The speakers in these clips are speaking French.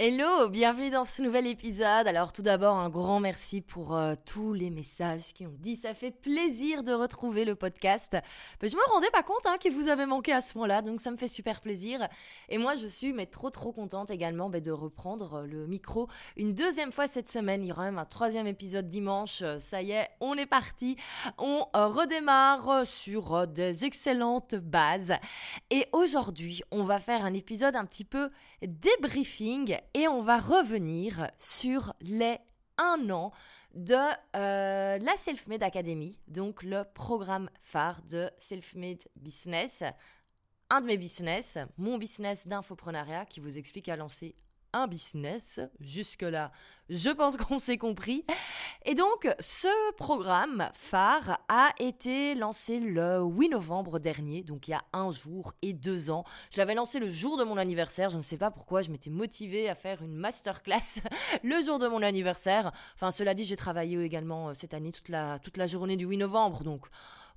Hello, bienvenue dans ce nouvel épisode. Alors tout d'abord un grand merci pour euh, tous les messages qui ont dit ça fait plaisir de retrouver le podcast. Mais je me rendais pas compte hein, que vous avez manqué à ce moment-là, donc ça me fait super plaisir. Et moi je suis mais trop trop contente également bah, de reprendre euh, le micro une deuxième fois cette semaine. Il y aura même un troisième épisode dimanche. Euh, ça y est, on est parti. On redémarre sur des excellentes bases. Et aujourd'hui on va faire un épisode un petit peu débriefing et on va revenir sur les un an de euh, la Self-Made Academy, donc le programme phare de Self-Made Business. Un de mes business, mon business d'infoprenariat qui vous explique à lancer un business. Jusque-là, je pense qu'on s'est compris. Et donc, ce programme phare a été lancé le 8 novembre dernier, donc il y a un jour et deux ans. Je l'avais lancé le jour de mon anniversaire. Je ne sais pas pourquoi, je m'étais motivée à faire une masterclass le jour de mon anniversaire. Enfin, cela dit, j'ai travaillé également euh, cette année toute la, toute la journée du 8 novembre, donc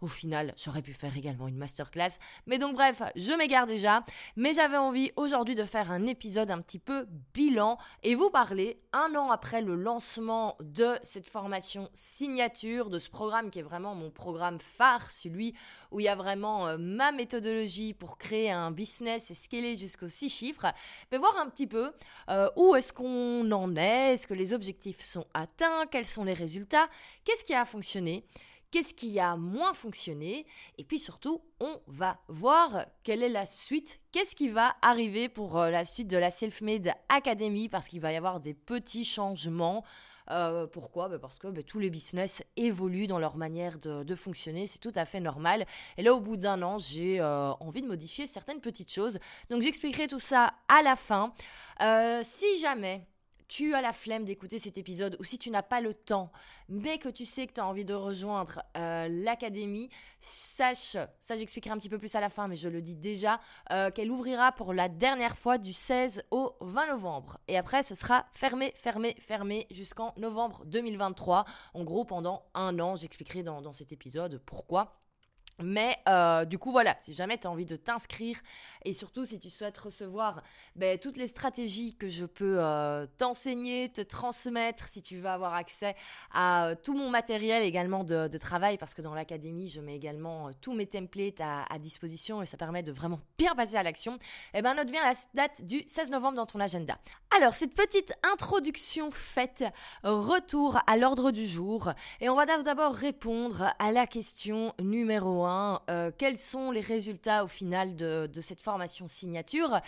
au final, j'aurais pu faire également une masterclass. Mais donc bref, je m'égare déjà. Mais j'avais envie aujourd'hui de faire un épisode un petit peu bilan et vous parler un an après le lancement de cette formation signature, de ce programme qui est vraiment mon programme phare, celui où il y a vraiment euh, ma méthodologie pour créer un business et scaler jusqu'aux six chiffres. Mais voir un petit peu euh, où est-ce qu'on en est, est-ce que les objectifs sont atteints, quels sont les résultats, qu'est-ce qui a fonctionné? Qu'est-ce qui a moins fonctionné, et puis surtout, on va voir quelle est la suite, qu'est-ce qui va arriver pour euh, la suite de la Self-Made Academy, parce qu'il va y avoir des petits changements. Euh, pourquoi? Bah, Parce que bah, tous les business évoluent dans leur manière de, fonctionner, c'est tout à fait normal. Et là, au bout d'un an, j'ai euh, envie de modifier certaines petites choses. Donc j'expliquerai tout ça à la fin. si jamais tu as la flemme d'écouter cet épisode ou si tu n'as pas le temps, mais que tu sais que tu as envie de rejoindre euh, l'académie, sache, ça j'expliquerai un petit peu plus à la fin, mais je le dis déjà, euh, qu'elle ouvrira pour la dernière fois du 16 au 20 novembre. Et après, ce sera fermé, fermé, fermé jusqu'en novembre 2023. En gros, pendant un an, j'expliquerai dans, dans cet épisode pourquoi. Mais euh, du coup, voilà, si jamais tu as envie de t'inscrire et surtout si tu souhaites recevoir ben, toutes les stratégies que je peux euh, t'enseigner, te transmettre, si tu veux avoir accès à euh, tout mon matériel également de, travail, parce que dans l'académie, je mets également tous mes templates à, disposition et ça permet de vraiment bien passer à l'action, eh ben, note bien la date du 16 novembre dans ton agenda. Alors, cette petite introduction faite, retour à l'ordre du jour et on va d'abord répondre à la question numéro 1 euh, quels sont les résultats au final de, cette formation signature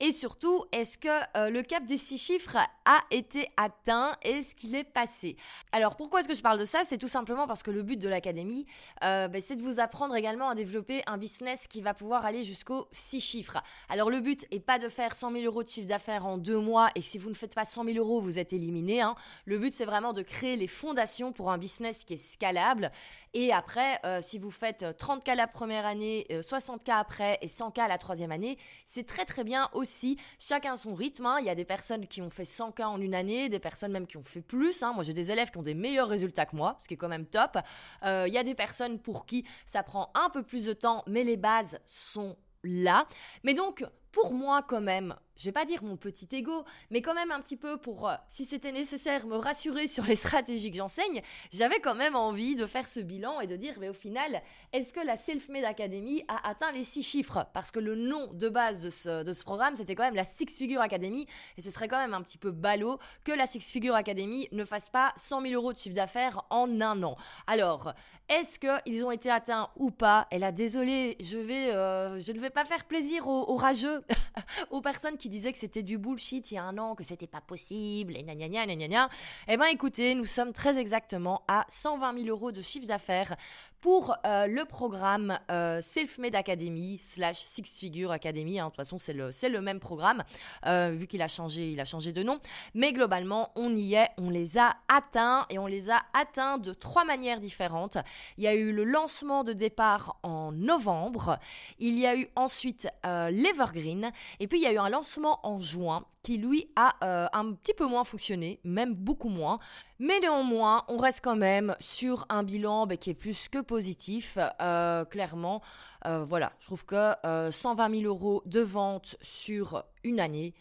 et surtout, est-ce que euh, le cap des six chiffres a été atteint Est-ce qu'il est passé? Alors pourquoi est-ce que je parle de ça? C'est tout simplement parce que le but de l'académie, euh, ben, c'est de vous apprendre également à développer un business qui va pouvoir aller jusqu'aux six chiffres. Alors le but est pas de faire 100 000 euros de chiffre d'affaires en deux mois et si vous ne faites pas 100 000 euros, vous êtes éliminé. Hein. Le but c'est vraiment de créer les fondations pour un business qui est scalable et après, si vous faites 30K la première année, 60K euh, après et 100K la troisième année, c'est très très bien aussi. Chacun son rythme. Hein. Il y a des personnes qui ont fait 100K en une année, des personnes même qui ont fait plus. Hein. Moi, j'ai des élèves qui ont des meilleurs résultats que moi, ce qui est quand même top. Euh, il y a des personnes pour qui ça prend un peu plus de temps, mais les bases sont là. Mais donc, pour moi quand même, je vais pas dire mon petit ego, mais quand même un petit peu pour, euh, si c'était nécessaire, me rassurer sur les stratégies que j'enseigne, j'avais quand même envie de faire ce bilan et de dire, mais au final, est-ce que la Self-Made Academy a atteint les six chiffres? Parce que le nom de base de ce, de ce programme, c'était quand même la Six Figure Academy, et ce serait quand même un petit peu ballot que la Six Figure Academy ne fasse pas 100 000 euros de chiffre d'affaires en un an. Alors, est-ce qu'ils ont été atteints ou pas? Et là, désolé, je, vais, euh, je ne vais pas faire plaisir aux, aux rageux, aux personnes qui disait que c'était du bullshit il y a un an, que c'était pas possible, et gna gna gna gna Eh ben écoutez, nous sommes très exactement à 120 000 euros de chiffre d'affaires pour euh, le programme euh, Self-Made Academy slash Six Figure Academy. Hein. De toute façon, c'est le, c'est le même programme, euh, vu qu'il a changé, il a changé de nom. Mais globalement, on y est, on les a atteints et on les a atteints de trois manières différentes. Il y a eu le lancement de départ en novembre, il y a eu ensuite l'Evergreen, et puis il y a eu un lancement en juin qui lui a un petit peu moins fonctionné, même beaucoup moins. Mais néanmoins, on reste quand même sur un bilan bah, qui est plus que positif, euh, clairement. Euh, voilà, je trouve que 120 euh, 000 euros de vente sur une année,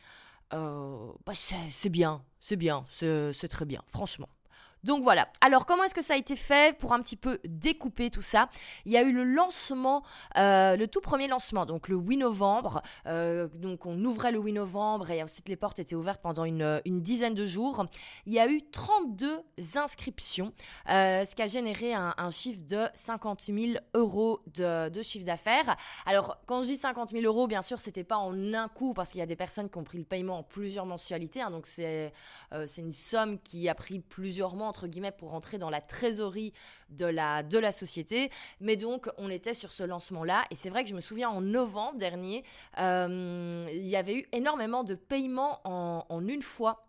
bah, c'est bien, c'est bien, c'est très bien, franchement. Donc voilà. Alors comment est-ce que ça a été fait pour un petit peu découper tout ça? Il y a eu le lancement, euh, le tout premier lancement, donc le 8 novembre. Euh, donc on ouvrait le 8 novembre et ensuite les portes étaient ouvertes pendant une, dizaine de jours. Il y a eu 32 inscriptions, euh, ce qui a généré un, chiffre de 50 000 euros de, chiffre d'affaires. Alors quand je dis 50 000 euros, bien sûr, c'était pas en un coup parce qu'il y a des personnes qui ont pris le paiement en plusieurs mensualités. Hein, donc c'est c'est une somme qui a pris plusieurs mois pour rentrer dans la trésorerie de la, société. Mais donc, on était sur ce lancement-là. Et c'est vrai que je me souviens, en novembre dernier, euh, il y avait eu énormément de paiements en, en une fois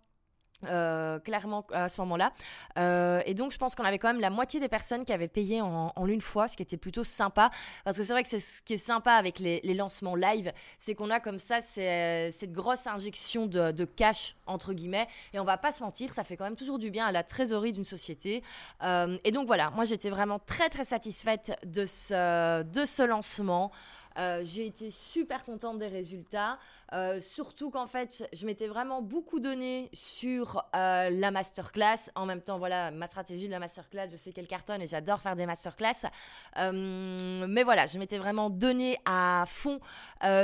euh, clairement à ce moment-là. Euh, et donc, je pense qu'on avait quand même la moitié des personnes qui avaient payé en, une fois, ce qui était plutôt sympa. Parce que c'est vrai que c'est ce qui est sympa avec les, lancements live, c'est qu'on a comme ça cette grosse injection de, cash, entre guillemets. Et on va pas se mentir, ça fait quand même toujours du bien à la trésorerie d'une société. Euh, et donc, voilà, moi j'étais vraiment très très satisfaite de ce, de ce lancement. Euh, j'ai été super contente des résultats, euh, surtout qu'en fait, je m'étais vraiment beaucoup donné sur euh, la masterclass. En même temps, voilà, ma stratégie de la masterclass, je sais qu'elle cartonne et j'adore faire des masterclass. mais voilà, je m'étais vraiment donné à fond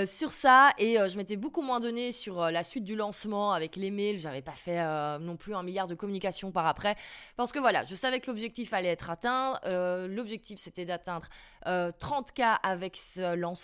sur ça et je m'étais beaucoup moins donné sur la suite du lancement avec les mails. J'avais pas fait non plus un milliard de communications par après parce que voilà, je savais que l'objectif allait être atteint. l'objectif, c'était d'atteindre 30K avec ce lancement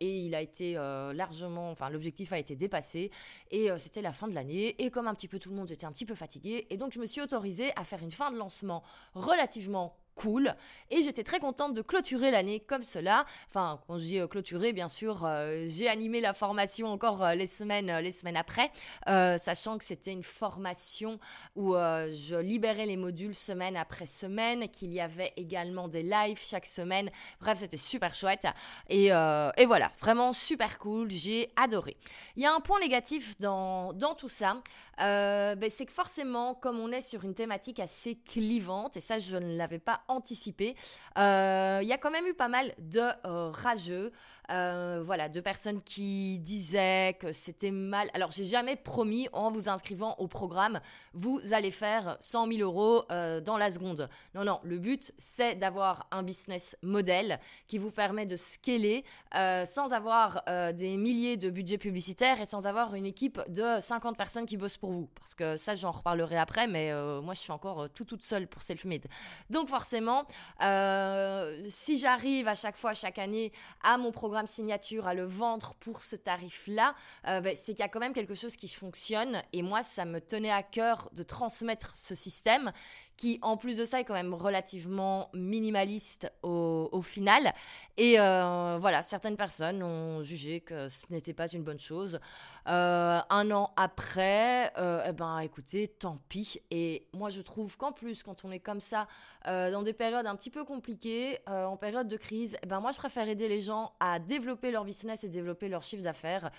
et il a été euh, largement, enfin l'objectif a été dépassé. Et euh, c'était la fin de l'année. Et comme un petit peu tout le monde j'étais un petit peu fatiguée et donc je me suis autorisée à faire une fin de lancement relativement cool. Et j'étais très contente de clôturer l'année comme cela. Enfin, quand dis euh, clôturer, bien sûr, euh, j'ai animé la formation encore euh, les, semaines, les semaines après, sachant que c'était une formation où je libérais les modules semaine après semaine, qu'il y avait également des lives chaque semaine. Bref, c'était super chouette. Et, et, voilà, vraiment super cool. J'ai adoré. Il y a un point négatif dans, dans tout ça, ben, c'est que forcément, comme on est sur une thématique assez clivante, et ça, je ne l'avais pas anticipé. Euh, il y a quand même eu pas mal de euh, rageux, euh, voilà, de personnes qui disaient que c'était mal. Alors, j'ai jamais promis en vous inscrivant au programme, vous allez faire 100 000 euros dans la seconde. Non, non, le but, c'est d'avoir un business model qui vous permet de scaler sans avoir des milliers de budgets publicitaires et sans avoir une équipe de 50 personnes qui bossent pour vous. Parce que ça, j'en reparlerai après, mais moi, je suis encore tout toute seule pour Selfmade. Donc, forcément, euh, si j'arrive à chaque fois, chaque année, à mon programme signature, à le vendre pour ce tarif-là, euh, ben, c'est qu'il y a quand même quelque chose qui fonctionne. Et moi, ça me tenait à cœur de transmettre ce système qui en plus de ça est quand même relativement minimaliste au, final. Et euh, voilà, certaines personnes ont jugé que ce n'était pas une bonne chose. Euh, un an après, euh, eh ben écoutez, tant pis. Et moi je trouve qu'en plus, quand on est comme ça, dans des périodes un petit peu compliquées, en période de crise, eh ben moi je préfère aider les gens à développer leur business et développer leurs chiffres d'affaires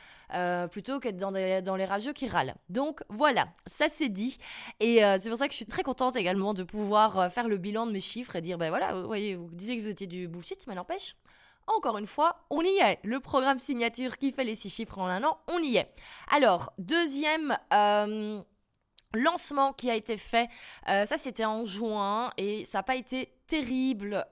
plutôt qu'être dans, les rageux qui râlent. Donc voilà, ça c'est dit. Et c'est pour ça que je suis très contente également de pouvoir faire le bilan de mes chiffres et dire, ben voilà, vous voyez, vous disiez que vous étiez du bullshit, mais n'empêche, encore une fois, on y est. Le programme signature qui fait les six chiffres en un an, on y est. Alors, deuxième... Euh, lancement qui a été fait, euh, ça c'était en juin et ça n'a pas été terrible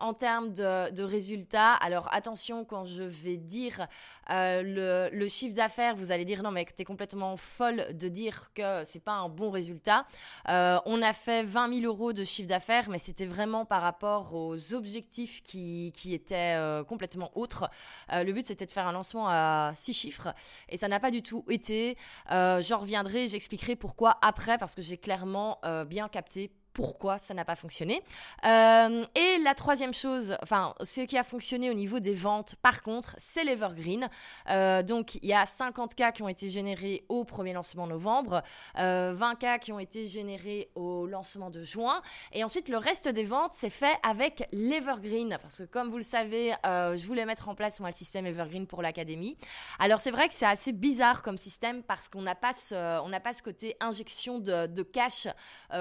en termes de, résultats. Alors attention quand je vais dire euh, le, chiffre d'affaires, vous allez dire non mais tu es complètement folle de dire que c'est pas un bon résultat. Euh, on a fait 20 000 euros de chiffre d'affaires, mais c'était vraiment par rapport aux objectifs qui, étaient euh, complètement autres. le but c'était de faire un lancement à 6 chiffres et ça n'a pas du tout été. J'en reviendrai, j'expliquerai pourquoi après parce que j'ai clairement bien capté pourquoi ça n'a pas fonctionné. Euh, et la troisième chose, enfin, ce qui a fonctionné au niveau des ventes, par contre, c'est l'Evergreen. Euh, donc, il y a 50 cas qui ont été générés au premier lancement novembre, 20 euh, cas qui ont été générés au lancement de juin. Et ensuite, le reste des ventes, c'est fait avec l'Evergreen. Parce que, comme vous le savez, je voulais mettre en place, moi, le système Evergreen pour l'académie. Alors, c'est vrai que c'est assez bizarre comme système parce qu'on n'a pas, ce, pas ce côté injection de, de cash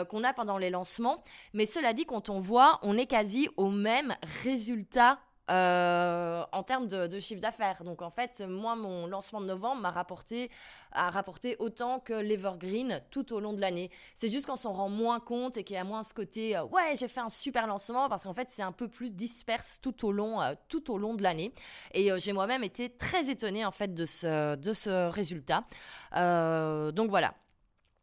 qu'on a pendant les lancements mais cela dit, quand on voit, on est quasi au même résultat en termes de, chiffre d'affaires. Donc en fait, moi, mon lancement de novembre m'a rapporté, a rapporté autant que l'Evergreen tout au long de l'année. C'est juste qu'on s'en rend moins compte et qu'il y a moins ce côté ouais, j'ai fait un super lancement parce qu'en fait, c'est un peu plus disperse tout au long, tout au long de l'année. Et j'ai moi-même été très étonnée en fait de ce, de ce résultat. donc voilà.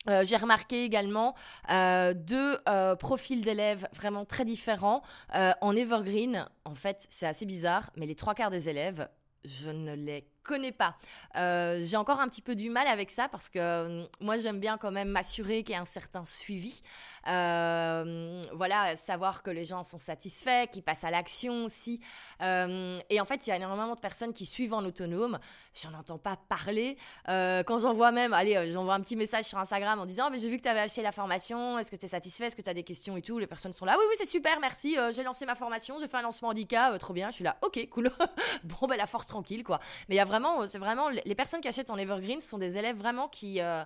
Euh, j'ai remarqué également euh, deux euh, profils d'élèves vraiment très différents. en Evergreen, en fait, c'est assez bizarre, mais les trois quarts des élèves, je ne les connais pas. j'ai encore un petit peu du mal avec ça parce que moi j'aime bien quand même m'assurer qu'il y a un certain suivi. Euh, voilà, savoir que les gens sont satisfaits, qu'ils passent à l'action aussi. Euh, et en fait, il y a énormément de personnes qui suivent en autonome. J'en entends pas parler. Euh, quand j'envoie même, allez, j'envoie un petit message sur Instagram en disant, mais j'ai vu que tu avais acheté la formation, est-ce que tu es satisfait, est-ce que tu as des questions et tout? Les personnes sont là, oui, oui, c'est super, merci, j'ai lancé ma formation, j'ai fait un lancement handicap, trop bien. Je suis là, ok, cool. bon, ben la force tranquille, quoi. Mais il y a vraiment, c'est vraiment, les personnes qui achètent en Evergreen sont des élèves vraiment qui euh,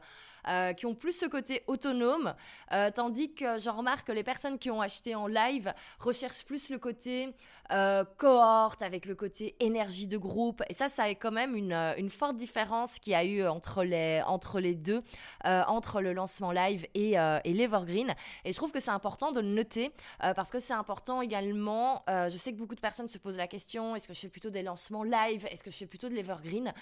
qui ont plus ce côté autonome, euh, tandis que je remarque que les personnes qui ont acheté en live recherchent plus le côté euh, cohorte, avec le côté énergie de groupe. Et ça, ça est quand même une, une forte différence qu'il y a eu entre les, entre les deux, entre le lancement live et, et l'Evergreen. Et je trouve que c'est important de le noter, parce que c'est important également, je sais que beaucoup de personnes se posent la question, est-ce que je fais plutôt des lancements live, est-ce que je fais plutôt de l'Evergreen?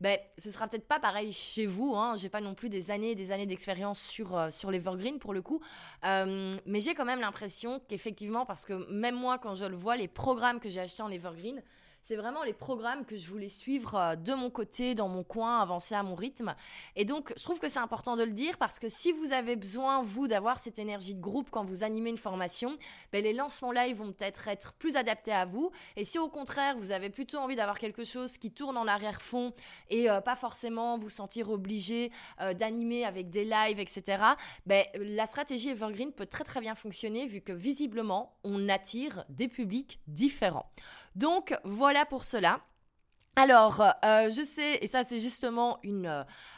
Ben, ce sera peut-être pas pareil chez vous, hein. j'ai pas non plus des années des années d'expérience sur, euh, sur l'Evergreen pour le coup. Euh, mais j'ai quand même l'impression qu'effectivement, parce que même moi, quand je le vois, les programmes que j'ai achetés en Evergreen, c'est vraiment les programmes que je voulais suivre euh, de mon côté, dans mon coin, avancer à mon rythme. Et donc, je trouve que c'est important de le dire parce que si vous avez besoin, vous, d'avoir cette énergie de groupe quand vous animez une formation, ben, les lancements live vont peut-être être plus adaptés à vous. Et si au contraire, vous avez plutôt envie d'avoir quelque chose qui tourne en arrière-fond et euh, pas forcément vous sentir obligé euh, d'animer avec des lives, etc., ben, la stratégie Evergreen peut très très bien fonctionner vu que visiblement, on attire des publics différents. Donc voilà pour cela. Alors, euh, je sais, et ça c'est justement une,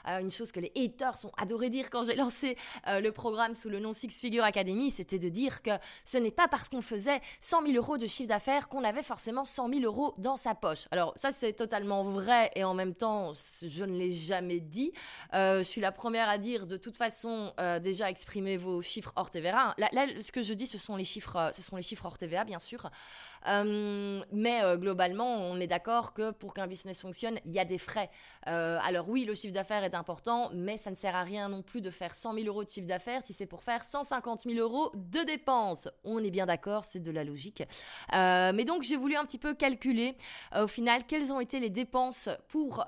euh, chose que les haters ont adoré dire quand j'ai lancé euh, le programme sous le nom Six Figure Academy, c'était de dire que ce n'est pas parce qu'on faisait 100 000 euros de chiffre d'affaires qu'on avait forcément 100 000 euros dans sa poche. Alors ça c'est totalement vrai et en même temps je ne l'ai jamais dit. je suis la première à dire de toute façon déjà exprimez vos chiffres hors TVA. Là, là, ce que je dis ce sont les chiffres, ce sont les chiffres hors TVA bien sûr. Mais globalement on est d'accord que pour qu'un business fonctionne, il y a des frais. Euh, alors oui, le chiffre d'affaires est important, mais ça ne sert à rien non plus de faire 100 000 euros de chiffre d'affaires si c'est pour faire 150 000 euros de dépenses. On est bien d'accord, c'est de la logique. Euh, mais donc j'ai voulu un petit peu calculer euh, au final quelles ont été les dépenses pour,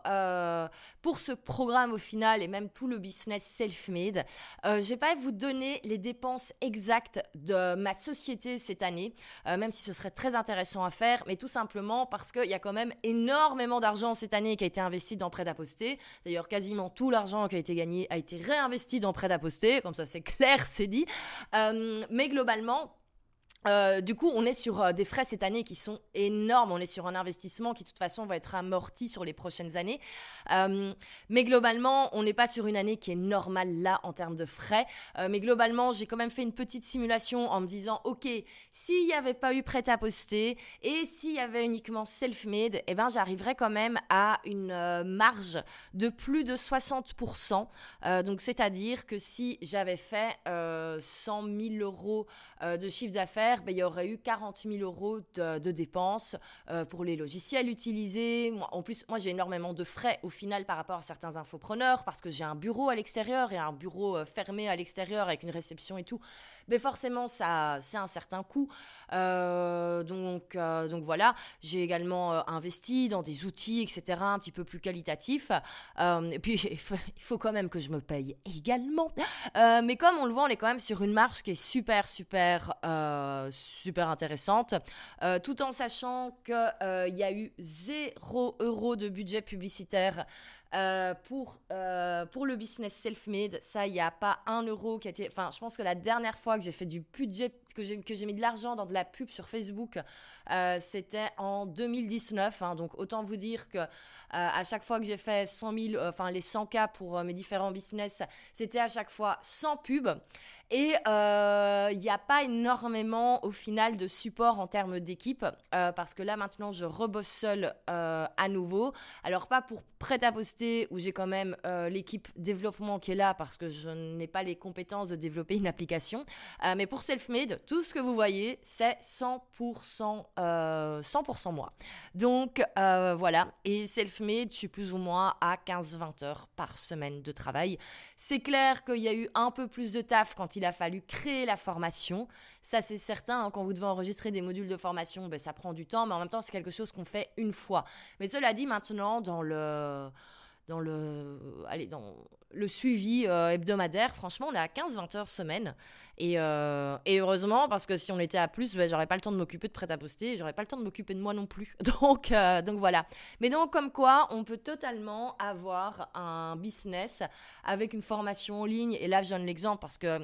pour ce programme au final et même tout le business self-made. je vais pas vous donner les dépenses exactes de ma société cette année, même si ce serait très intéressant à faire, mais tout simplement parce qu'il y a quand même énormément d'argent cette année qui a été investi dans prêt-à-poster. D'ailleurs, quasiment tout l'argent qui a été gagné a été réinvesti dans prêt-à-poster. Comme ça, c'est clair, c'est dit. Euh, mais globalement, euh, du coup, on est sur euh, des frais cette année qui sont énormes. On est sur un investissement qui, de toute façon, va être amorti sur les prochaines années. Euh, mais globalement, on n'est pas sur une année qui est normale là en termes de frais. mais globalement, j'ai quand même fait une petite simulation en me disant, ok, s'il n'y avait pas eu prêt à poster et s'il y avait uniquement self-made, eh ben, j'arriverais quand même à une marge de plus de 60%. donc, c'est-à-dire que si j'avais fait 100 000 euros de chiffre d'affaires ben, il y aurait eu 40 000 euros de, dépenses euh, pour les logiciels utilisés. en plus, moi, j'ai énormément de frais au final par rapport à certains infopreneurs parce que j'ai un bureau à l'extérieur et un bureau euh, fermé à l'extérieur avec une réception et tout. Mais forcément, ça, c'est un certain coût. Euh, donc, donc voilà, j'ai également investi dans des outils, etc., un petit peu plus qualitatifs. et puis, il faut, quand même que je me paye également. mais comme on le voit, on est quand même sur une marge qui est super, super super intéressante, euh, tout en sachant qu'il euh, y a eu 0 euros de budget publicitaire Euh, pour, pour le business self-made, ça, il n'y a pas un euro qui a été. Enfin, je pense que la dernière fois que j'ai fait du budget, que j'ai, mis de l'argent dans de la pub sur Facebook, c'était en 2019. Hein. donc, autant vous dire que à chaque fois que j'ai fait 100 000, enfin, les 100 k pour mes différents business, c'était à chaque fois sans pub. Et il n'y a pas énormément, au final, de support en termes d'équipe, parce que là, maintenant, je rebosse seule à nouveau. Alors, pas pour prêt à poster où j'ai quand même euh, l'équipe développement qui est là parce que je n'ai pas les compétences de développer une application. Euh, mais pour Selfmade, tout ce que vous voyez, c'est 100%, 100 euh, moi. Donc voilà, et Selfmade, je suis plus ou moins à 15-20 heures par semaine de travail. C'est clair qu'il y a eu un peu plus de taf quand il a fallu créer la formation. Ça, c'est certain. Hein, quand vous devez enregistrer des modules de formation, ben, ça prend du temps, mais en même temps, c'est quelque chose qu'on fait une fois. Mais cela dit, maintenant, dans le dans le, allez, dans le suivi euh, hebdomadaire, franchement, on est à 15-20 heures semaine. Et, euh, et, heureusement, parce que si on était à plus, ben, j'aurais pas le temps de m'occuper de prêt-à-poster, j'aurais pas le temps de m'occuper de moi non plus. Donc, euh, donc voilà. Mais donc, comme quoi, on peut totalement avoir un business avec une formation en ligne. Et là, je donne l'exemple parce que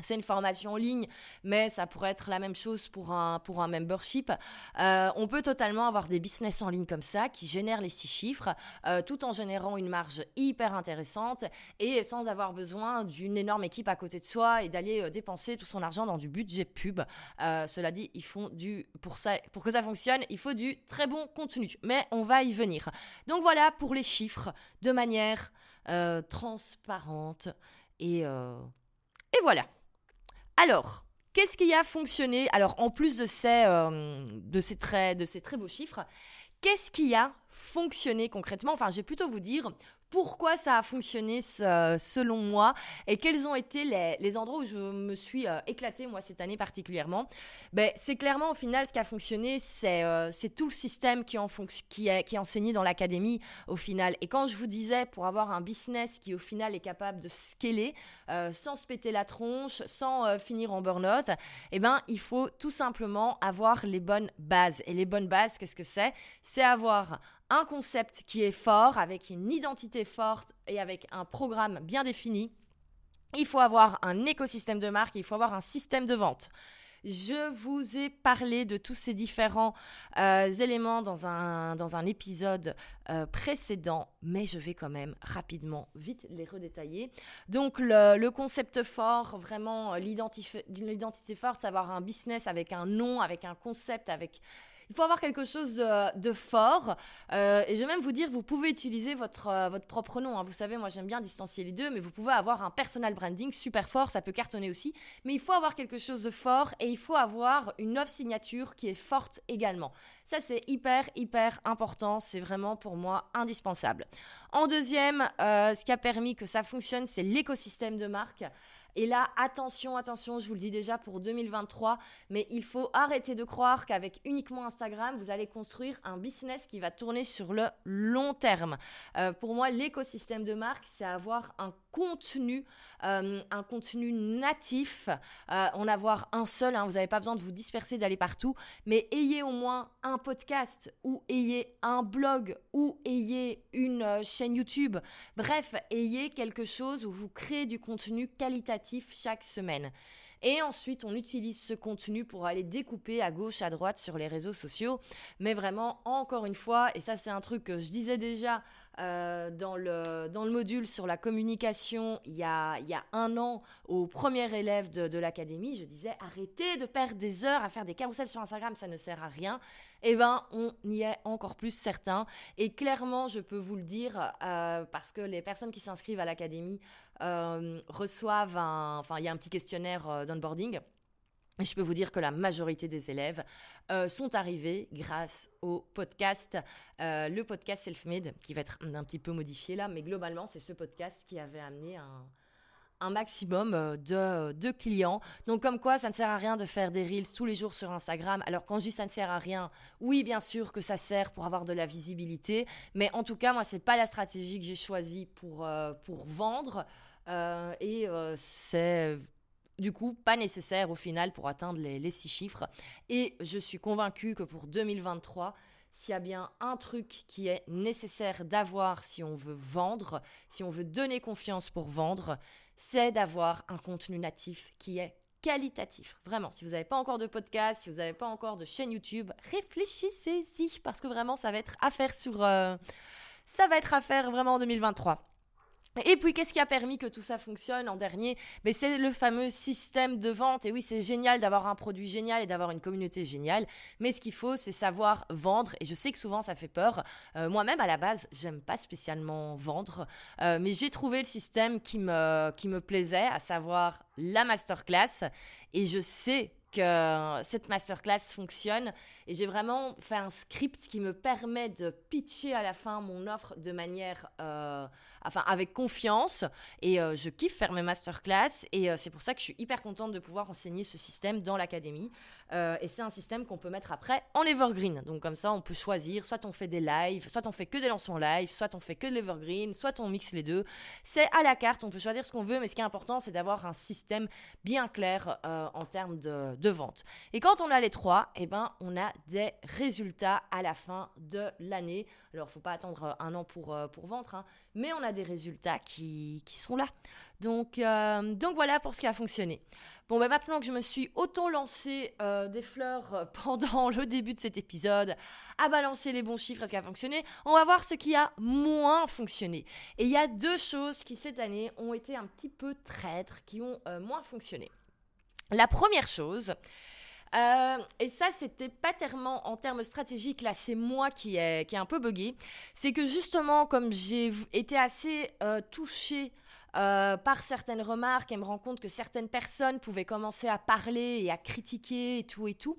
c'est une formation en ligne, mais ça pourrait être la même chose pour un, pour un membership. Euh, on peut totalement avoir des business en ligne comme ça qui génèrent les six chiffres euh, tout en générant une marge hyper intéressante et sans avoir besoin d'une énorme équipe à côté de soi et d'aller euh, dépenser tout son argent dans du budget pub. cela dit, ils font du, pour, ça, pour que ça fonctionne, il faut du très bon contenu. Mais on va y venir. Donc voilà pour les chiffres de manière transparente et, et voilà. Alors, qu'est-ce qui a fonctionné? Alors, en plus de ces, euh, de ces, très, très beaux chiffres, qu'est-ce qui a fonctionné concrètement? Enfin, je vais plutôt vous dire pourquoi ça a fonctionné selon moi et quels ont été les, endroits où je me suis euh, éclatée moi cette année particulièrement. Ben, c'est clairement au final ce qui a fonctionné, c'est euh, tout le système qui, est, enseigné dans l'académie au final. Et quand je vous disais pour avoir un business qui au final est capable de scaler euh, sans se péter la tronche, sans finir en burn-out, eh ben, il faut tout simplement avoir les bonnes bases. Et les bonnes bases, qu'est-ce que c'est? C'est avoir un concept qui est fort, avec une identité forte et avec un programme bien défini. Il faut avoir un écosystème de marque, il faut avoir un système de vente. Je vous ai parlé de tous ces différents euh, éléments dans un, dans un épisode euh, précédent, mais je vais quand même rapidement, vite les redétailler. Donc le, concept fort, vraiment l'identité forte, savoir un business avec un nom, avec un concept, avec il faut avoir quelque chose de, fort. Euh, et je vais même vous dire, vous pouvez utiliser votre, euh, votre propre nom. Hein. Vous savez, moi j'aime bien distancier les deux, mais vous pouvez avoir un personal branding super fort, ça peut cartonner aussi. Mais il faut avoir quelque chose de fort et il faut avoir une offre signature qui est forte également. Ça, c'est hyper, hyper important. C'est vraiment pour moi indispensable. En deuxième, euh, ce qui a permis que ça fonctionne, c'est l'écosystème de marque. Et là, attention, attention, je vous le dis déjà pour 2023, mais il faut arrêter de croire qu'avec uniquement Instagram, vous allez construire un business qui va tourner sur le long terme. Euh, pour moi, l'écosystème de marque, c'est avoir un contenu, euh, un contenu natif, euh, en avoir un seul, hein, vous n'avez pas besoin de vous disperser, d'aller partout, mais ayez au moins un podcast ou ayez un blog ou ayez une euh, chaîne YouTube. Bref, ayez quelque chose où vous créez du contenu qualitatif chaque semaine. Et ensuite, on utilise ce contenu pour aller découper à gauche, à droite sur les réseaux sociaux. Mais vraiment, encore une fois, et ça c'est un truc que je disais déjà euh, dans, le, dans le module sur la communication il y a, il y a un an au premier élève de, de l'académie, je disais arrêtez de perdre des heures à faire des carousels sur Instagram, ça ne sert à rien. Eh bien, on y est encore plus certain. Et clairement, je peux vous le dire, euh, parce que les personnes qui s'inscrivent à l'académie euh, reçoivent un... Enfin, il y a un petit questionnaire d'onboarding. Je peux vous dire que la majorité des élèves euh, sont arrivés grâce au podcast, euh, le podcast Selfmade, qui va être un, petit peu modifié là, mais globalement, c'est ce podcast qui avait amené un, maximum euh, de, de, clients. Donc comme quoi, ça ne sert à rien de faire des reels tous les jours sur Instagram. Alors quand je dis ça ne sert à rien, oui, bien sûr que ça sert pour avoir de la visibilité, mais en tout cas, moi, c'est pas la stratégie que j'ai choisie pour, pour vendre. et c'est du coup, pas nécessaire au final pour atteindre les, six chiffres. Et je suis convaincue que pour 2023, s'il y a bien un truc qui est nécessaire d'avoir si on veut vendre, si on veut donner confiance pour vendre, c'est d'avoir un contenu natif qui est qualitatif. Vraiment, si vous n'avez pas encore de podcast, si vous n'avez pas encore de chaîne YouTube, réfléchissez-y parce que vraiment, ça va être à faire sur... Euh, ça va être à faire vraiment en 2023. Et puis, qu'est-ce qui a permis que tout ça fonctionne en dernier? Mais c'est le fameux système de vente. Et oui, c'est génial d'avoir un produit génial et d'avoir une communauté géniale. Mais ce qu'il faut, c'est savoir vendre. Et je sais que souvent, ça fait peur. Euh, moi-même, à la base, j'aime pas spécialement vendre. Euh, mais j'ai trouvé le système qui me, qui me plaisait, à savoir la masterclass. Et je sais que cette masterclass fonctionne et j'ai vraiment fait un script qui me permet de pitcher à la fin mon offre de manière euh, enfin avec confiance. Et euh, je kiffe faire mes masterclass et euh, c'est pour ça que je suis hyper contente de pouvoir enseigner ce système dans l'académie. Euh, et c'est un système qu'on peut mettre après en evergreen. Donc comme ça, on peut choisir, soit on fait des lives, soit on fait que des lancements live, soit on fait que de l'evergreen, soit on mixe les deux. C'est à la carte, on peut choisir ce qu'on veut, mais ce qui est important, c'est d'avoir un système bien clair en termes de, vente. Et quand on a les trois, eh ben, on a des résultats à la fin de l'année. Alors, faut pas attendre un an pour, pour vendre, hein, mais on a des résultats qui, qui sont là. Donc, euh, donc voilà pour ce qui a fonctionné. Bon, ben maintenant que je me suis auto-lancé euh, des fleurs euh, pendant le début de cet épisode, à balancer les bons chiffres ce qui a fonctionné, on va voir ce qui a moins fonctionné. Et il y a deux choses qui cette année ont été un petit peu traîtres, qui ont moins fonctionné. La première chose, euh, et ça, c'était pas tellement en termes stratégiques, là, c'est moi qui est, qui est un peu buggé. C'est que justement, comme j'ai été assez euh, touchée euh, par certaines remarques et me rends compte que certaines personnes pouvaient commencer à parler et à critiquer et tout et tout.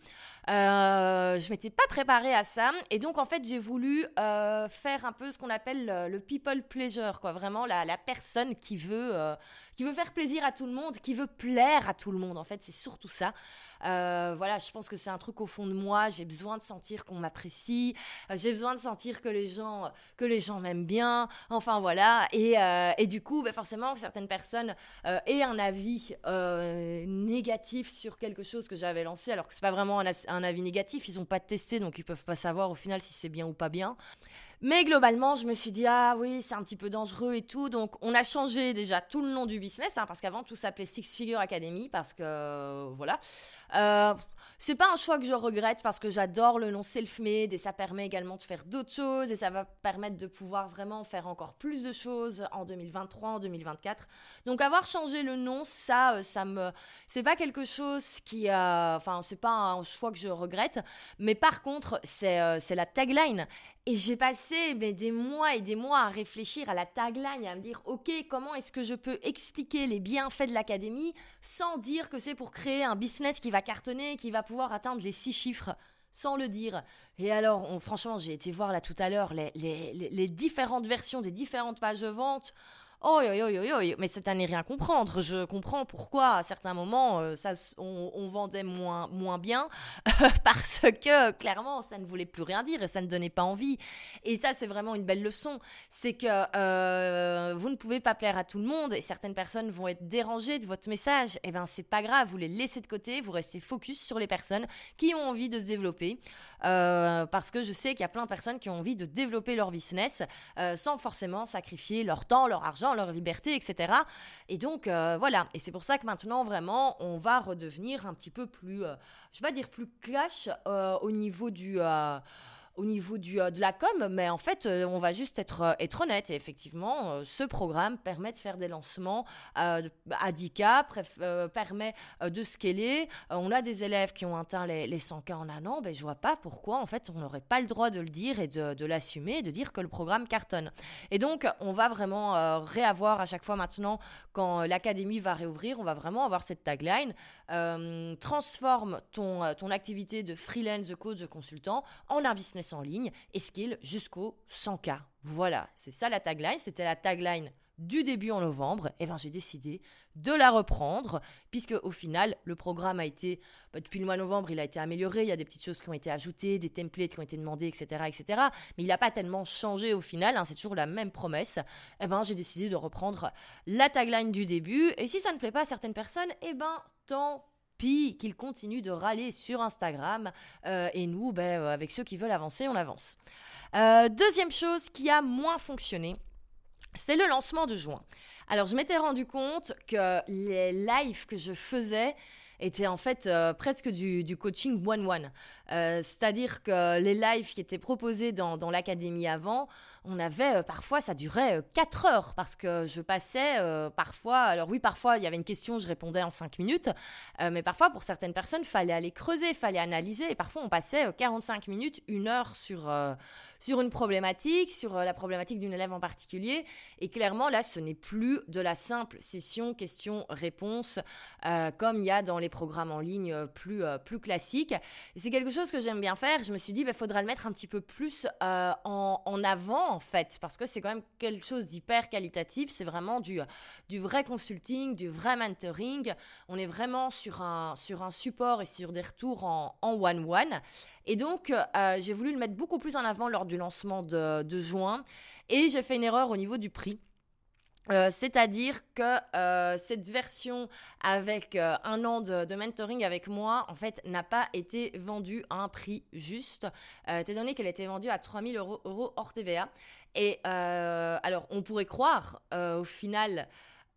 Euh, je m'étais pas préparée à ça et donc en fait j'ai voulu faire un peu ce qu'on appelle le, people pleasure quoi, vraiment la personne qui veut qui veut faire plaisir à tout le monde, qui veut plaire à tout le monde. En fait, c'est surtout ça. Euh, voilà, je pense que c'est un truc au fond de moi. J'ai besoin de sentir qu'on m'apprécie. Euh, j'ai besoin de sentir que les gens, que les gens m'aiment bien. Enfin voilà. Et, euh, et du coup, bah, forcément, certaines personnes aient un avis négatif sur quelque chose que j'avais lancé, alors que c'est pas vraiment un, un, avis négatif. Ils ont pas testé, donc ils peuvent pas savoir au final si c'est bien ou pas bien. Mais globalement, je me suis dit, ah oui, c'est un petit peu dangereux et tout. Donc, on a changé déjà tout le nom du business, hein, parce qu'avant, tout s'appelait Six Figure Academy, parce que, voilà. Euh, c'est pas un choix que je regrette parce que j'adore le nom self-made et ça permet également de faire d'autres choses et ça va permettre de pouvoir vraiment faire encore plus de choses en 2023, en 2024. Donc avoir changé le nom, ça, euh, ça me, c'est pas quelque chose qui, a, enfin, c'est pas un choix que je regrette, mais par contre, euh, c'est la tagline. Et j'ai passé mais, des mois et des mois à réfléchir à la tagline, à me dire, ok, comment est-ce que je peux expliquer les bienfaits de l'académie sans dire que c'est pour créer un business qui va cartonner, qui va pouvoir atteindre les six chiffres sans le dire. Et alors, franchement, j'ai été voir là tout à l'heure les, différentes versions des différentes pages de vente. Mais c'est à n'y rien comprendre. Je comprends pourquoi à certains moments euh, ça, on, vendait moins, moins bien parce que clairement ça ne voulait plus rien dire et ça ne donnait pas envie. Et ça, c'est vraiment une belle leçon. C'est que euh, vous ne pouvez pas plaire à tout le monde et certaines personnes vont être dérangées de votre message. Et eh bien, c'est pas grave, vous les laissez de côté, vous restez focus sur les personnes qui ont envie de se développer. Euh, parce que je sais qu'il y a plein de personnes qui ont envie de développer leur business sans forcément sacrifier leur temps, leur argent leur liberté, etc. Et donc, euh, voilà. Et c'est pour ça que maintenant, vraiment, on va redevenir un petit peu plus, euh, je vais pas dire plus clash euh, au niveau du au niveau euh, de la com, mais en fait, euh, on va juste être, euh, être honnête. Et effectivement, ce programme permet de faire des lancements à 10K, permet de scaler. on a des élèves qui ont atteint les, les 100K en un an. Ben, je vois pas pourquoi, en fait, on n'aurait pas le droit de le dire et de, de l'assumer, de dire que le programme cartonne. Et donc, on va vraiment réavoir à chaque fois maintenant, quand l'académie va réouvrir, on va vraiment avoir cette tagline transforme ton, ton activité de freelance, de coach, de consultant en un business en ligne et skill jusqu'au 100K. Voilà, c'est ça la tagline. C'était la tagline du début en novembre, et eh ben j'ai décidé de la reprendre, puisque au final, le programme a été, bah, depuis le mois novembre, il a été amélioré, il y a des petites choses qui ont été ajoutées, des templates qui ont été demandés, etc. etc. mais il n'a pas tellement changé au final, hein, c'est toujours la même promesse. Et eh ben j'ai décidé de reprendre la tagline du début, et si ça ne plaît pas à certaines personnes, et eh ben tant puis qu'ils continuent de râler sur Instagram. et nous, ben, avec ceux qui veulent avancer, on avance. deuxième chose qui a moins fonctionné, c'est le lancement de juin. Alors, je m'étais rendu compte que les lives que je faisais étaient en fait presque du, du coaching one-one. Euh, c'est-à-dire que les lives qui étaient proposés dans, l'académie avant, on avait euh, parfois, ça durait 4 euh, heures parce que je passais parfois, alors oui, parfois il y avait une question, je répondais en 5 minutes, mais parfois pour certaines personnes, fallait aller creuser, fallait analyser, et parfois on passait 45 minutes, une heure sur, sur une problématique, sur la problématique d'une élève en particulier, et clairement là, ce n'est plus de la simple session question-réponse comme il y a dans les programmes en ligne plus, plus classiques. C'est quelque chose que j'aime bien faire. Je me suis dit, il bah, faudra le mettre un petit peu plus euh, en, avant, en fait, parce que c'est quand même quelque chose d'hyper qualitatif. C'est vraiment du, vrai consulting, du vrai mentoring. On est vraiment sur un, sur un support et sur des retours en one-one. Et donc, euh, j'ai voulu le mettre beaucoup plus en avant lors du lancement de juin. Et j'ai fait une erreur au niveau du prix. Euh, c'est-à-dire que euh, cette version avec euh, un an de, mentoring avec moi, en fait, n'a pas été vendue à un prix juste, étant donné qu'elle été vendue à 3000 euros, euros hors TVA. Et alors, on pourrait croire, au final,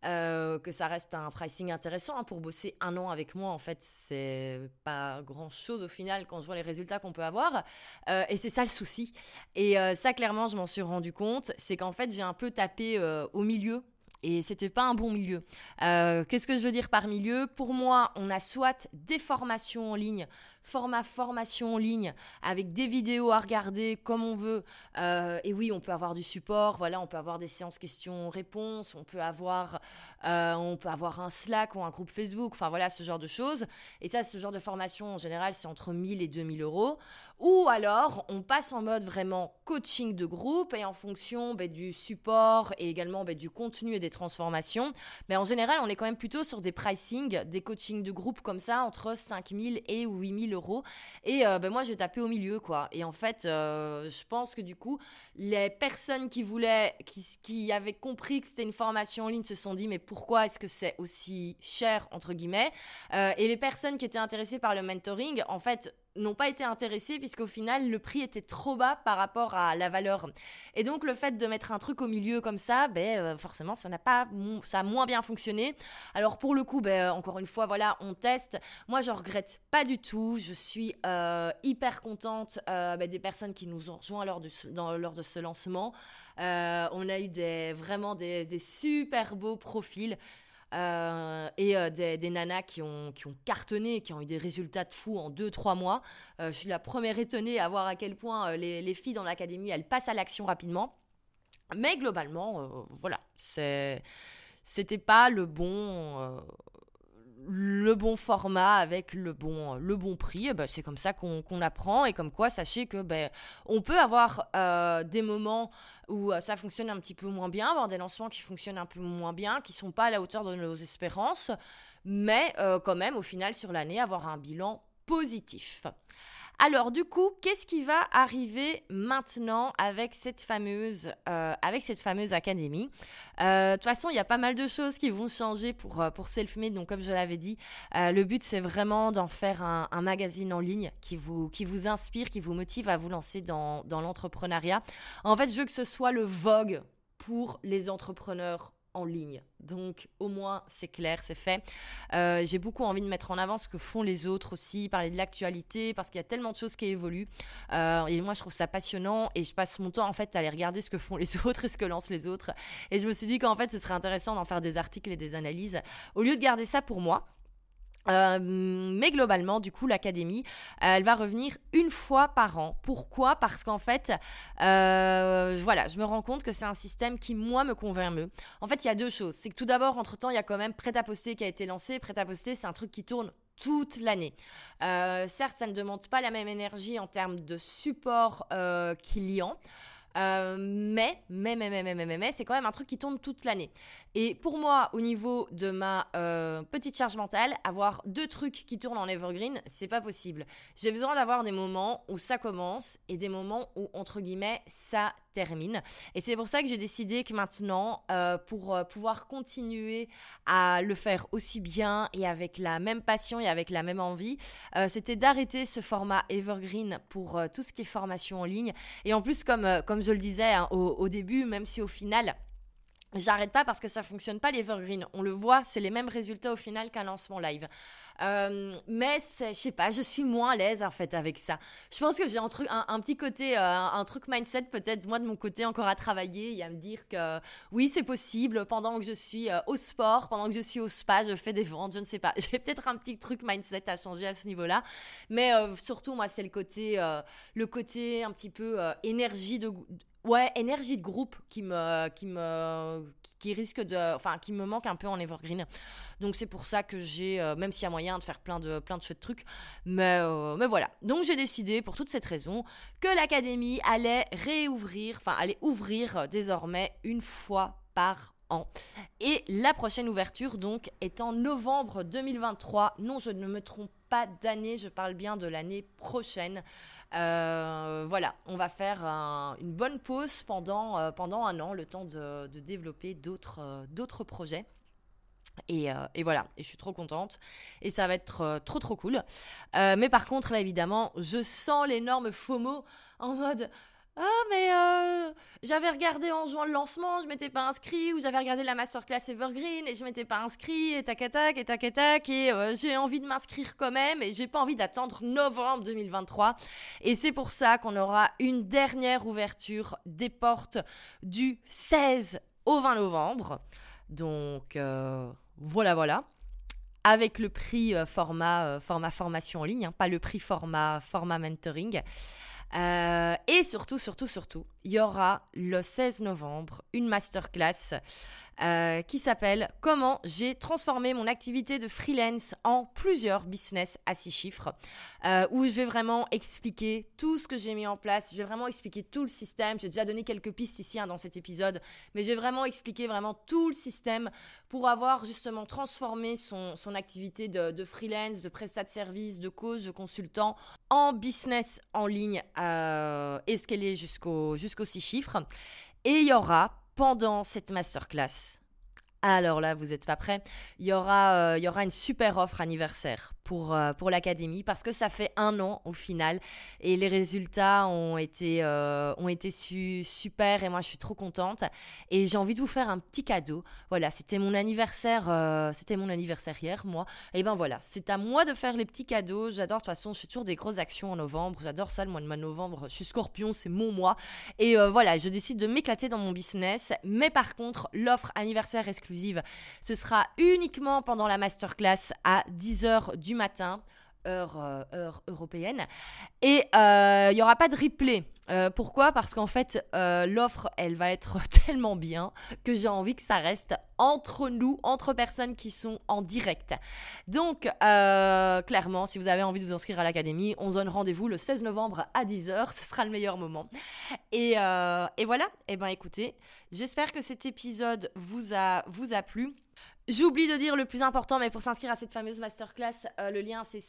euh, que ça reste un pricing intéressant hein, pour bosser un an avec moi. En fait, c'est pas grand chose au final quand je vois les résultats qu'on peut avoir. Euh, et c'est ça le souci. Et euh, ça, clairement, je m'en suis rendu compte. C'est qu'en fait, j'ai un peu tapé au milieu et c'était pas un bon milieu. Qu'est-ce que je veux dire par milieu? Pour moi, on a soit des formations en ligne format formation en ligne avec des vidéos à regarder comme on veut. Euh, et oui, on peut avoir du support, voilà, on peut avoir des séances questions-réponses, on peut avoir, euh, on peut avoir un Slack ou un groupe Facebook, enfin voilà, ce genre de choses. Et ça, ce genre de formation en général, c'est entre 1000 et 2000 euros. Ou alors, on passe en mode vraiment coaching de groupe et en fonction ben, du support et également ben, du contenu et des transformations. Mais en général, on est quand même plutôt sur des pricing, des coachings de groupe comme ça, entre 5000 et 8000 euros et euh, ben moi, j'ai tapé au milieu, quoi. Et en fait, euh, je pense que du coup, les personnes qui voulaient, qui, avaient compris que c'était une formation en ligne se sont dit, mais pourquoi est-ce que c'est aussi cher, entre guillemets? Euh, Et les personnes qui étaient intéressées par le mentoring, en fait, n'ont pas été intéressés puisqu'au final le prix était trop bas par rapport à la valeur. Et donc le fait de mettre un truc au milieu comme ça, ben euh, forcément ça n'a pas ça a moins bien fonctionné. Alors pour le coup, ben encore une fois voilà, on teste. Moi je regrette pas du tout. Je suis euh, hyper contente euh, ben, des personnes qui nous ont rejoints lors de ce, lors de ce lancement. on a eu des vraiment des super beaux profils. Euh, et euh, des, nanas qui ont, qui ont cartonné, qui ont eu des résultats de fou en 2-3 mois. Euh, je suis la première étonnée à voir à quel point les filles dans l'académie, elles passent à l'action rapidement. Mais globalement, voilà, c'était pas le bon le bon format avec le bon, le bon prix, eh ben, c'est comme ça qu'on apprend et comme quoi sachez que ben, on peut avoir euh, des moments où euh, ça fonctionne un petit peu moins bien, avoir des lancements qui fonctionnent un peu moins bien, qui sont pas à la hauteur de nos espérances, mais euh, quand même au final sur l'année avoir un bilan positif. Alors du coup, qu'est-ce qui va arriver maintenant avec cette fameuse, euh, avec cette fameuse académie? Euh, De toute façon, il y a pas mal de choses qui vont changer pour, euh, pour Selfmade. Donc comme je l'avais dit, le but c'est vraiment d'en faire un, magazine en ligne qui vous, qui vous inspire, qui vous motive à vous lancer dans, dans l'entrepreneuriat. En fait, je veux que ce soit le Vogue pour les entrepreneurs ligne. Donc au moins c'est clair, c'est fait. Euh, j'ai beaucoup envie de mettre en avant ce que font les autres aussi, parler de l'actualité, parce qu'il y a tellement de choses qui évoluent. Euh, et moi je trouve ça passionnant et je passe mon temps en fait à aller regarder ce que font les autres et ce que lancent les autres. Et je me suis dit qu'en fait ce serait intéressant d'en faire des articles et des analyses, au lieu de garder ça pour moi. Euh, mais globalement, du coup, l'académie, elle va revenir une fois par an. Pourquoi? Parce qu'en fait, euh, voilà, je me rends compte que c'est un système qui, moi, me convient mieux. En fait, il y a deux choses. C'est que tout d'abord, entre-temps, il y a quand même Prêt-à-Poster qui a été lancé. Prêt-à-Poster, c'est un truc qui tourne toute l'année. Euh, certes, ça ne demande pas la même énergie en termes de support client. Euh, mais, mais, mais, mais, mais, mais, mais, c'est quand même un truc qui tourne toute l'année. Et pour moi, au niveau de ma euh, petite charge mentale, avoir deux trucs qui tournent en evergreen, c'est pas possible. J'ai besoin d'avoir des moments où ça commence et des moments où, entre guillemets, ça termine. Et c'est pour ça que j'ai décidé que maintenant, euh, pour pouvoir continuer à le faire aussi bien et avec la même passion et avec la même envie, c'était d'arrêter ce format evergreen pour tout ce qui est formation en ligne. Et en plus, comme je le disais hein, au, début, même si au final, J'arrête pas parce que ça fonctionne pas l'Evergreen. On le voit, c'est les mêmes résultats au final qu'un lancement live. Euh, mais je sais pas, je suis moins à l'aise en fait avec ça. Je pense que j'ai un un, petit côté, euh, un truc mindset peut-être moi de mon côté encore à travailler et à me dire que oui c'est possible pendant que je suis euh, au sport, pendant que je suis au spa, je fais des ventes, je ne sais pas. J'ai peut-être un petit truc mindset à changer à ce niveau-là, mais surtout moi c'est le côté, le côté un petit peu énergie de Ouais, énergie de groupe qui me, qui me, qui risque de, enfin, qui me manque un peu en evergreen. Donc c'est pour ça que j'ai, euh, même s'il y a moyen de faire plein de, plein de chouettes trucs, mais, euh, mais voilà. Donc j'ai décidé, pour toute cette raison, que l'académie allait réouvrir, enfin, allait ouvrir désormais une fois par Et la prochaine ouverture, donc, est en novembre 2023. Non, je ne me trompe pas d'année, je parle bien de l'année prochaine. Euh, voilà, on va faire une bonne pause pendant, euh, pendant un an, le temps de, développer d'autres euh, projets. Et, et, voilà, et je suis trop contente. Et ça va être trop trop cool. mais par contre, là évidemment, je sens l'énorme FOMO en mode ah, mais euh, j'avais regardé en jouant le lancement, je m'étais pas inscrit, ou j'avais regardé la masterclass Evergreen et je m'étais pas inscrit, et tac, tac, et tac, tac, et euh, j'ai envie de m'inscrire quand même, et j'ai pas envie d'attendre novembre 2023. Et c'est pour ça qu'on aura une dernière ouverture des portes du 16 au 20 novembre. Donc, euh, voilà, voilà avec le prix format, format formation en ligne, hein, pas le prix format, format mentoring. Euh, et surtout, surtout, surtout, il y aura le 16 novembre une masterclass euh, qui s'appelle Comment j'ai transformé mon activité de freelance en plusieurs business à six chiffres, euh, où je vais vraiment expliquer tout ce que j'ai mis en place, je vais vraiment expliquer tout le système. J'ai déjà donné quelques pistes ici hein, dans cet épisode, mais je vais vraiment expliquer vraiment tout le système pour avoir justement transformé son, son activité de, de, freelance, de prestat de service, de coach, de consultant en business en ligne euh, et est jusqu'au jusqu'aux six chiffres. Et il y aura pendant cette masterclass. Alors là, vous n'êtes pas prêts. Il y aura, euh, il y aura une super offre anniversaire pour, euh, pour l'académie parce que ça fait un an au final et les résultats ont été, euh, ont été super et moi je suis trop contente et j'ai envie de vous faire un petit cadeau. Voilà, c'était mon anniversaire, euh, c'était mon anniversaire hier, moi. Et ben voilà, c'est à moi de faire les petits cadeaux. J'adore, de toute façon, je fais toujours des grosses actions en novembre. J'adore ça, le mois de novembre. Je suis scorpion, c'est mon mois. Et voilà, je décide de m'éclater dans mon business. Mais par contre, l'offre anniversaire exclusive, ce sera uniquement pendant la masterclass à 10h du matin, heure, euh, heure européenne. Et il euh, n'y aura pas de replay. Euh, pourquoi? Parce qu'en fait, l'offre, elle va être tellement bien que j'ai envie que ça reste entre nous, entre personnes qui sont en direct. Donc, clairement, si vous avez envie de vous inscrire à l'académie, on donne rendez-vous le 16 novembre à 10h. Ce sera le meilleur moment. Et, et voilà. Et eh ben écoutez, j'espère que cet épisode vous a, vous a plu. J'oublie de dire le plus important, mais pour s'inscrire à cette fameuse masterclass, euh, le lien c'est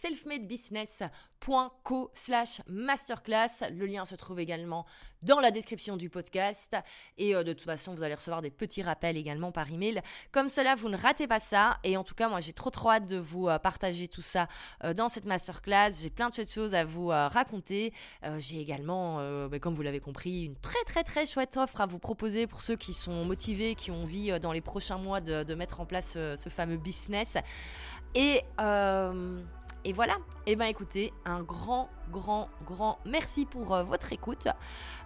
selfmadebusiness.co slash masterclass. Le lien se trouve également dans la description du podcast. Et euh, de toute façon, vous allez recevoir des petits rappels également par email. Comme cela, vous ne ratez pas ça. Et en tout cas, moi, j'ai trop trop hâte de vous euh, partager tout ça dans cette masterclass. J'ai plein de choses à vous raconter. j'ai également, bah, comme vous l'avez compris, une très très très chouette offre à vous proposer pour ceux qui sont motivés, qui ont envie dans les prochains mois de, mettre en place ce, fameux business. Et, euh, et voilà. Et eh ben écoutez, un grand, grand, grand merci pour euh, votre écoute.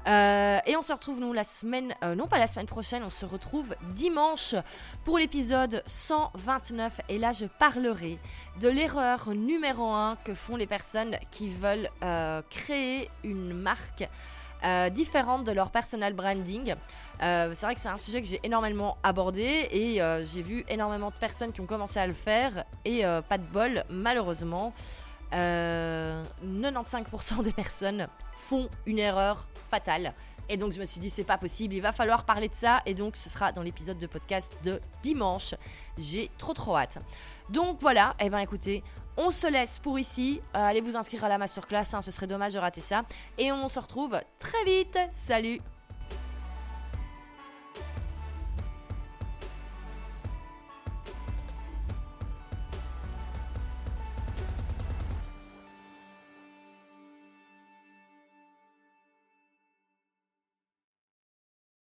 Euh, et on se retrouve nous la semaine, non pas la semaine prochaine, on se retrouve dimanche pour l'épisode 129. Et là, je parlerai de l'erreur numéro 1 que font les personnes qui veulent créer une marque différente de leur personal branding. Euh, c'est vrai que c'est un sujet que j'ai énormément abordé et euh, j'ai vu énormément de personnes qui ont commencé à le faire et euh, pas de bol, malheureusement. 95% des personnes font une erreur fatale. Et donc je me suis dit c'est pas possible, il va falloir parler de ça et donc ce sera dans l'épisode de podcast de dimanche. J'ai trop trop hâte. Donc voilà, et eh ben écoutez, on se laisse pour ici. Euh, allez vous inscrire à la masterclass, hein, ce serait dommage de rater ça. Et on se retrouve très vite. Salut